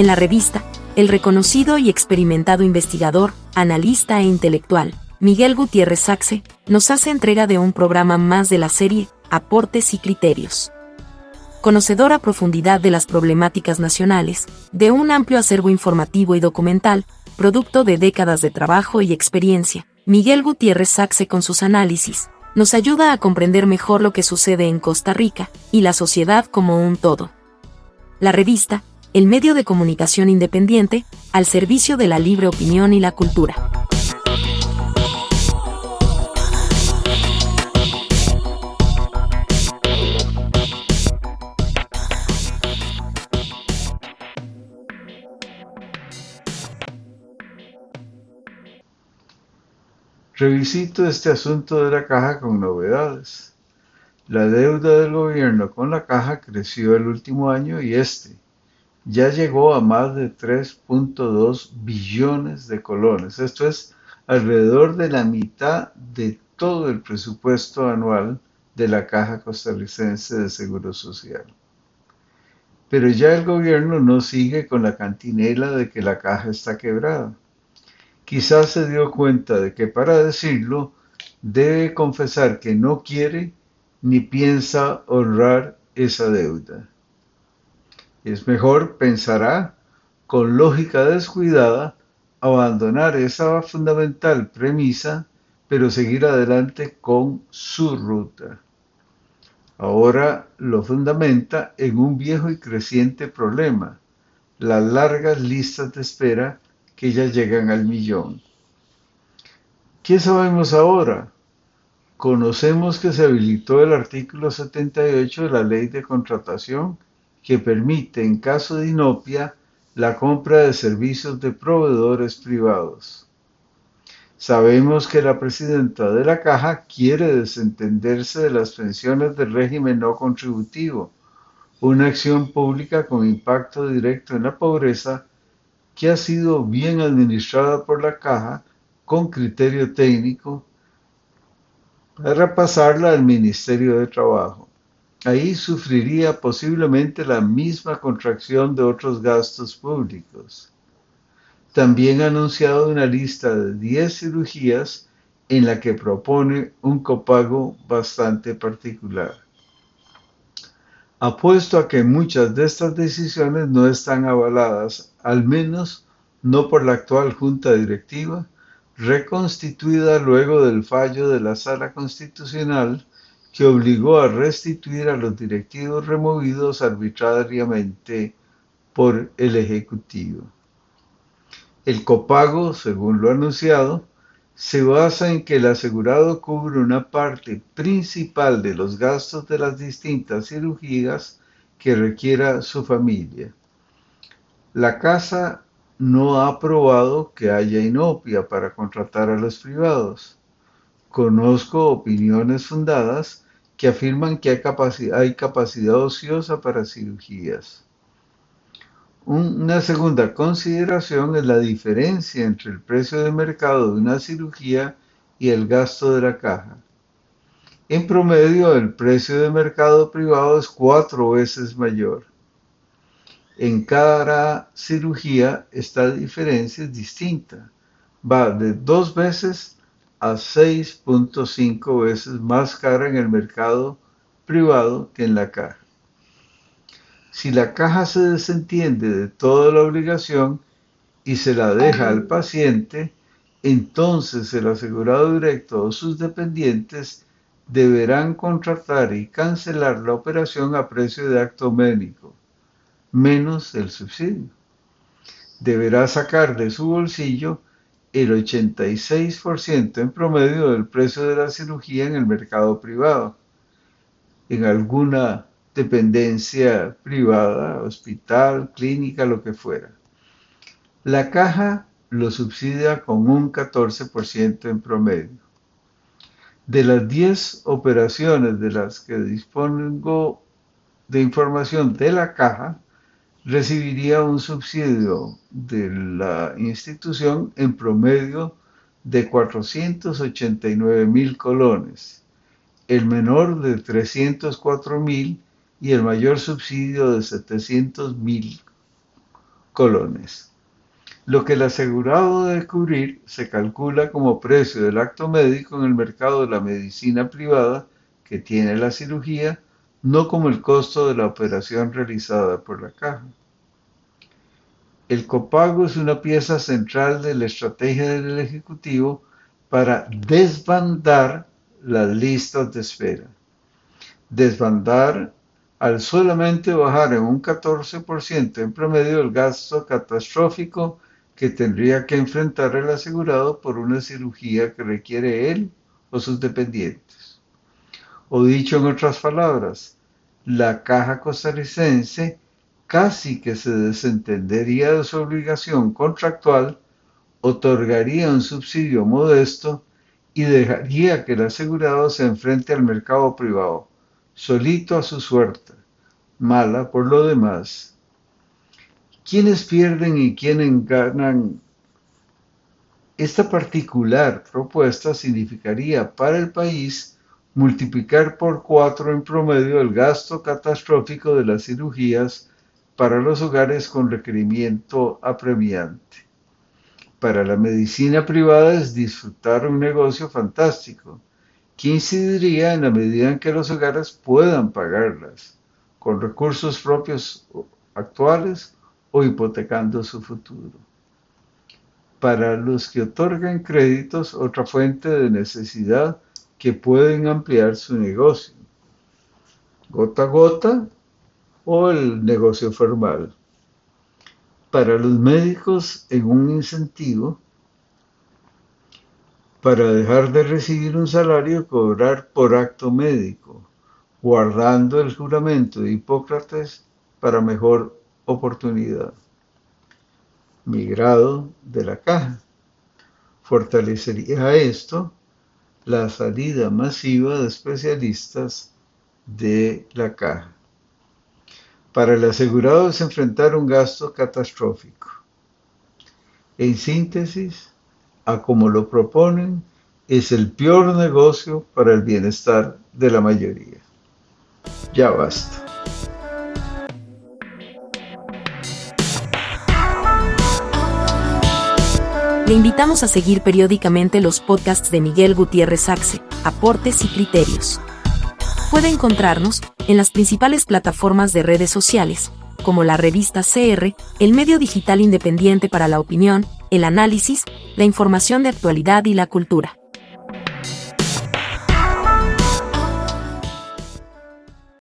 En la revista, el reconocido y experimentado investigador, analista e intelectual, Miguel Gutiérrez Saxe, nos hace entrega de un programa más de la serie Aportes y Criterios. Conocedor a profundidad de las problemáticas nacionales, de un amplio acervo informativo y documental, producto de décadas de trabajo y experiencia, Miguel Gutiérrez Saxe con sus análisis, nos ayuda a comprender mejor lo que sucede en Costa Rica y la sociedad como un todo. La revista, el medio de comunicación independiente, al servicio de la libre opinión y la cultura. Revisito este asunto de la caja con novedades. La deuda del gobierno con la caja creció el último año y este ya llegó a más de 3.2 billones de colones. Esto es alrededor de la mitad de todo el presupuesto anual de la Caja Costarricense de Seguro Social. Pero ya el gobierno no sigue con la cantinela de que la caja está quebrada quizás se dio cuenta de que para decirlo debe confesar que no quiere ni piensa honrar esa deuda. Es mejor, pensará, con lógica descuidada, abandonar esa fundamental premisa, pero seguir adelante con su ruta. Ahora lo fundamenta en un viejo y creciente problema, las largas listas de espera que ya llegan al millón. ¿Qué sabemos ahora? Conocemos que se habilitó el artículo 78 de la ley de contratación que permite, en caso de inopia, la compra de servicios de proveedores privados. Sabemos que la presidenta de la Caja quiere desentenderse de las pensiones del régimen no contributivo, una acción pública con impacto directo en la pobreza que ha sido bien administrada por la caja con criterio técnico para pasarla al Ministerio de Trabajo. Ahí sufriría posiblemente la misma contracción de otros gastos públicos. También ha anunciado una lista de 10 cirugías en la que propone un copago bastante particular. Apuesto a que muchas de estas decisiones no están avaladas, al menos no por la actual Junta Directiva, reconstituida luego del fallo de la Sala Constitucional que obligó a restituir a los directivos removidos arbitrariamente por el Ejecutivo. El copago, según lo anunciado, se basa en que el asegurado cubre una parte principal de los gastos de las distintas cirugías que requiera su familia. La casa no ha probado que haya inopia para contratar a los privados. Conozco opiniones fundadas que afirman que hay capacidad, ociosa para cirugías. Una segunda consideración es la diferencia entre el precio de mercado de una cirugía y el gasto de la caja. En promedio, el precio de mercado privado es cuatro veces mayor. En cada cirugía esta diferencia es distinta. Va de dos veces a 6.5 veces más cara en el mercado privado que en la caja. Si la caja se desentiende de toda la obligación y se la deja al paciente, entonces el asegurado directo o sus dependientes deberán contratar y cancelar la operación a precio de acto médico, menos el subsidio. Deberá sacar de su bolsillo el 86% en promedio del precio de la cirugía en el mercado privado. En alguna dependencia privada, hospital, clínica, lo que fuera. La caja lo subsidia con un 14% en promedio. De las 10 operaciones de las que dispongo de información de la caja, recibiría un subsidio de la institución en promedio de 489 mil colones, el menor de 304 mil y el mayor subsidio de 700 mil colones. Lo que el asegurado debe cubrir se calcula como precio del acto médico en el mercado de la medicina privada que tiene la cirugía, no como el costo de la operación realizada por la caja. El copago es una pieza central de la estrategia del Ejecutivo para desbandar las listas de espera. Desbandar al solamente bajar en un 14% en promedio el gasto catastrófico que tendría que enfrentar el asegurado por una cirugía que requiere él o sus dependientes. O dicho en otras palabras, la caja costarricense casi que se desentendería de su obligación contractual, otorgaría un subsidio modesto y dejaría que el asegurado se enfrente al mercado privado, solito a su suerte, mala por lo demás. ¿Quiénes pierden y quiénes ganan? Esta particular propuesta significaría para el país multiplicar por cuatro en promedio el gasto catastrófico de las cirugías para los hogares con requerimiento apremiante. Para la medicina privada es disfrutar un negocio fantástico, que incidiría en la medida en que los hogares puedan pagarlas, con recursos propios actuales o hipotecando su futuro. Para los que otorgan créditos, otra fuente de necesidad que pueden ampliar su negocio. Gota a gota o el negocio formal. Para los médicos, en un incentivo para dejar de recibir un salario cobrar por acto médico, guardando el juramento de Hipócrates para mejor oportunidad. Migrado de la caja. Fortalecería esto la salida masiva de especialistas de la caja. Para el asegurado es enfrentar un gasto catastrófico. En síntesis, a como lo proponen, es el peor negocio para el bienestar de la mayoría. Ya basta. Le invitamos a seguir periódicamente los podcasts de Miguel Gutiérrez Axe, Aportes y Criterios. Puede encontrarnos en las principales plataformas de redes sociales, como la revista CR, el medio digital independiente para la opinión, el análisis, la información de actualidad y la cultura.